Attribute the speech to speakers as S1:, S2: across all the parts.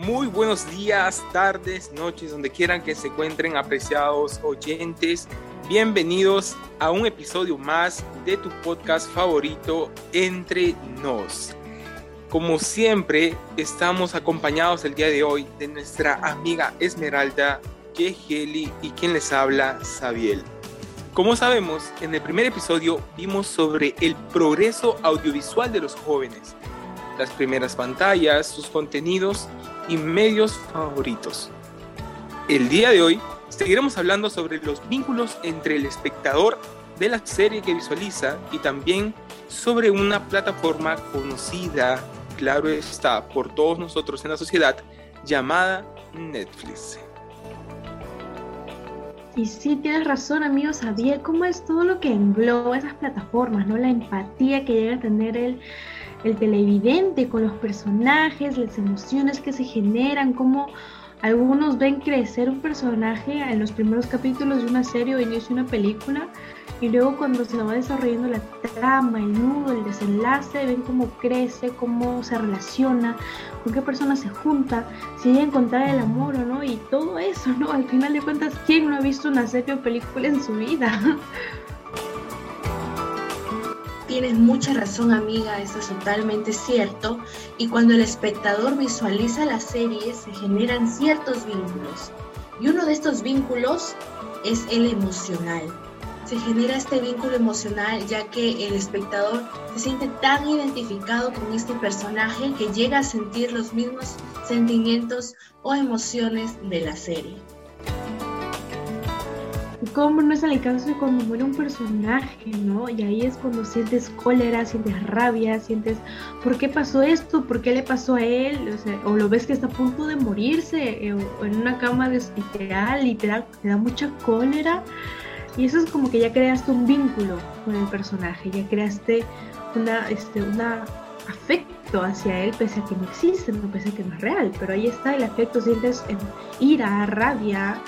S1: Muy buenos días, tardes, noches, donde quieran que se encuentren apreciados oyentes. Bienvenidos a un episodio más de tu podcast favorito, Entre Nos. Como siempre, estamos acompañados el día de hoy de nuestra amiga Esmeralda, Keheli y quien les habla, Sabiel. Como sabemos, en el primer episodio vimos sobre el progreso audiovisual de los jóvenes, las primeras pantallas, sus contenidos y medios favoritos. El día de hoy seguiremos hablando sobre los vínculos entre el espectador de la serie que visualiza y también sobre una plataforma conocida, claro está, por todos nosotros en la sociedad, llamada Netflix.
S2: Y sí, tienes razón, amigo, sabía cómo es todo lo que engloba esas plataformas, ¿no? La empatía que llega a tener el, el televidente con los personajes, las emociones que se generan, cómo algunos ven crecer un personaje en los primeros capítulos de una serie o inicio de una película y luego cuando se va desarrollando la trama, el nudo, el desenlace, ven cómo crece, cómo se relaciona, con qué persona se junta, si llega a encontrar el amor o no y todo eso, ¿no? Al final de cuentas, ¿quién no ha visto una serie o película en su vida?
S3: Tienes mucha razón amiga, eso es totalmente cierto. Y cuando el espectador visualiza la serie se generan ciertos vínculos. Y uno de estos vínculos es el emocional. Se genera este vínculo emocional ya que el espectador se siente tan identificado con este personaje que llega a sentir los mismos sentimientos o emociones de la serie.
S2: ¿Cómo no es el caso cuando muere un personaje, no? Y ahí es cuando sientes cólera, sientes rabia, sientes ¿por qué pasó esto? ¿Por qué le pasó a él? O, lo ves que está a punto de morirse eh, o en una cama de hospital y te da, te da mucha cólera. Y eso es como que ya creaste un vínculo con el personaje, ya creaste una, este, una afecto hacia él pese a que no existe, no pese a que no es real, pero ahí está el afecto, sientes ira, rabia,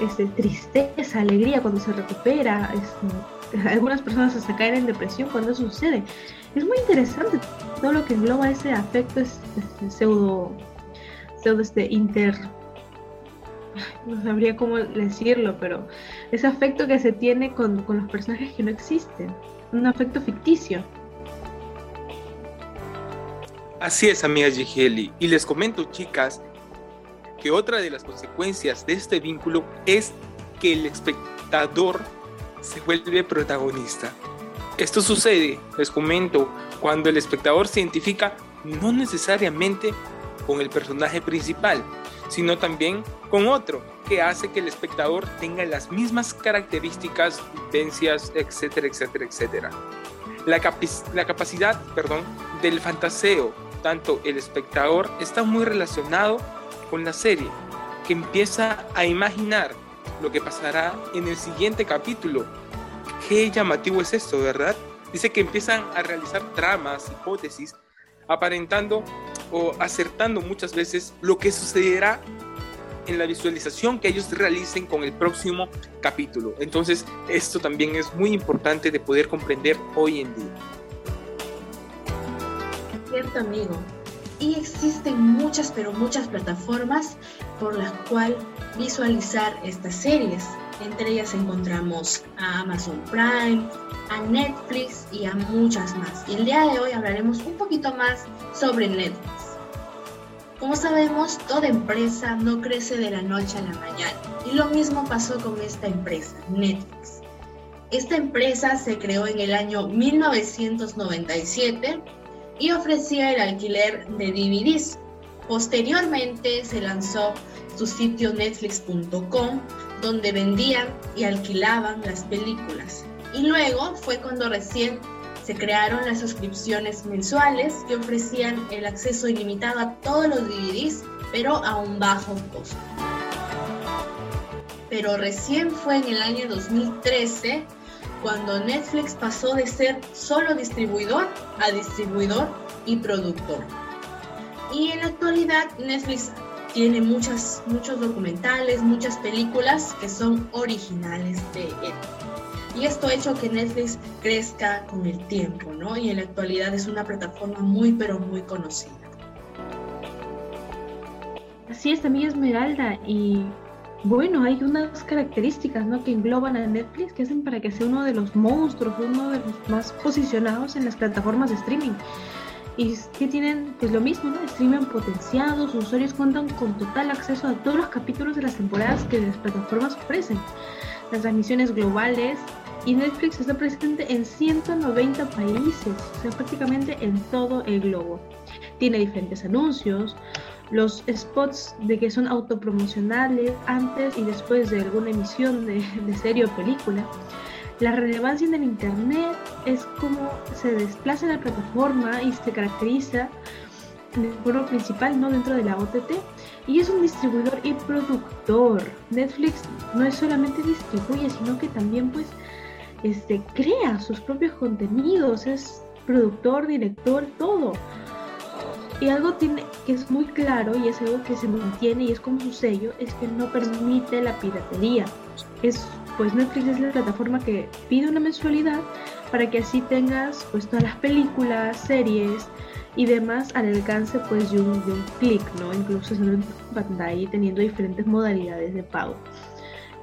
S2: este, tristeza, alegría cuando se recupera. Este, algunas personas hasta caen en depresión cuando eso sucede. Es muy interesante todo lo que engloba ese afecto es, pseudo, pseudo este, inter... No sabría cómo decirlo, pero ese afecto que se tiene con, con los personajes que no existen. Un afecto ficticio.
S1: Así es, amiga Gigeli. Y les comento, chicas, que otra de las consecuencias de este vínculo es que el espectador se vuelve protagonista. Esto sucede, les comento, cuando el espectador se identifica no necesariamente con el personaje principal, sino también con otro, que hace que el espectador tenga las mismas características, vivencias, etcétera, etcétera, etcétera. La, la capacidad perdón, del fantaseo, tanto el espectador, está muy relacionado con la serie, que empieza a imaginar lo que pasará en el siguiente capítulo. Qué llamativo es esto, ¿verdad? Dice que empiezan a realizar tramas, hipótesis, aparentando o acertando muchas veces lo que sucederá en la visualización que ellos realicen con el próximo capítulo. Entonces, esto también es muy importante de poder comprender hoy en día.
S3: Cierto, amigo y existen muchas, pero muchas plataformas por las cuales visualizar estas series. Entre ellas encontramos a Amazon Prime, a Netflix y a muchas más. Y el día de hoy hablaremos un poquito más sobre Netflix. Como sabemos, toda empresa no crece de la noche a la mañana. Y lo mismo pasó con esta empresa, Netflix. Esta empresa se creó en el año 1997 y ofrecía el alquiler de DVDs. Posteriormente se lanzó su sitio netflix.com donde vendían y alquilaban las películas. Y luego fue cuando recién se crearon las suscripciones mensuales que ofrecían el acceso ilimitado a todos los DVDs, pero a un bajo costo. Pero recién fue en el año 2013 cuando Netflix pasó de ser solo distribuidor a distribuidor y productor. Y en la actualidad Netflix tiene muchas, muchos documentales, muchas películas que son originales de él. Y esto ha hecho que Netflix crezca con el tiempo, ¿no? Y en la actualidad es una plataforma muy, pero muy conocida.
S2: Así es, también Esmeralda. Y bueno, hay unas características ¿no? que engloban a Netflix que hacen para que sea uno de los monstruos, uno de los más posicionados en las plataformas de streaming. Y que tienen pues lo mismo, ¿no? Streaming potenciado, sus usuarios cuentan con total acceso a todos los capítulos de las temporadas que las plataformas ofrecen. Las transmisiones globales y Netflix está presente en 190 países, o sea, prácticamente en todo el globo. Tiene diferentes anuncios, los spots de que son autopromocionales antes y después de alguna emisión de, serie o película. La relevancia en el Internet es como se desplaza la plataforma y se caracteriza de forma principal no dentro de la OTT y es un distribuidor y productor. Netflix no es solamente distribuye, sino que también pues este, crea sus propios contenidos, es productor, director, todo. Y algo tiene, que es muy claro y es algo que se mantiene y es como su sello, es que no permite la piratería. Es, pues Netflix es la plataforma que pide una mensualidad para que así tengas pues todas las películas, series y demás al alcance pues de un, de un clic, ¿no? Incluso en pantalla teniendo diferentes modalidades de pago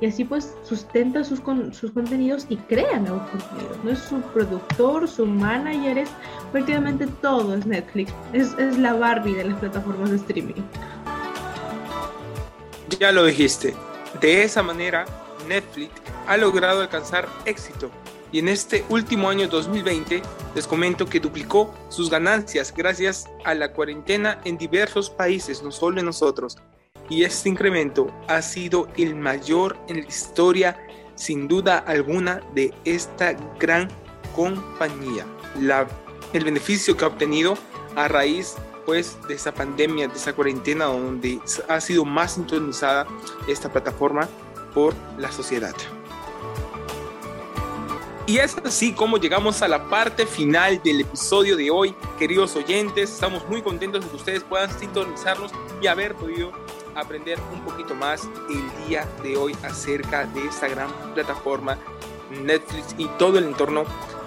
S2: y así pues sustenta sus, sus contenidos y crea nuevos contenidos. No es su productor, su manager, es prácticamente todo es Netflix. Es, es la Barbie de las plataformas de streaming.
S1: Ya lo dijiste. De esa manera, Netflix ha logrado alcanzar éxito y en este último año 2020 les comento que duplicó sus ganancias gracias a la cuarentena en diversos países, no solo en nosotros y este incremento ha sido el mayor en la historia sin duda alguna de esta gran compañía. El beneficio que ha obtenido a raíz pues de esa pandemia, de esa cuarentena donde ha sido más sintonizada esta plataforma por la sociedad. Y es así como llegamos a la parte final del episodio de hoy, queridos oyentes. Estamos muy contentos de que ustedes puedan sintonizarnos y haber podido aprender un poquito más el día de hoy acerca de esta gran plataforma Netflix y todo el entorno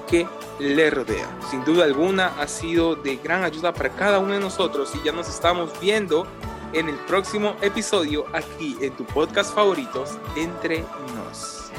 S1: que le rodea. Sin duda alguna ha sido de gran ayuda para cada uno de nosotros y ya nos estamos viendo en el próximo episodio aquí en tu podcast favoritos Entre Nos.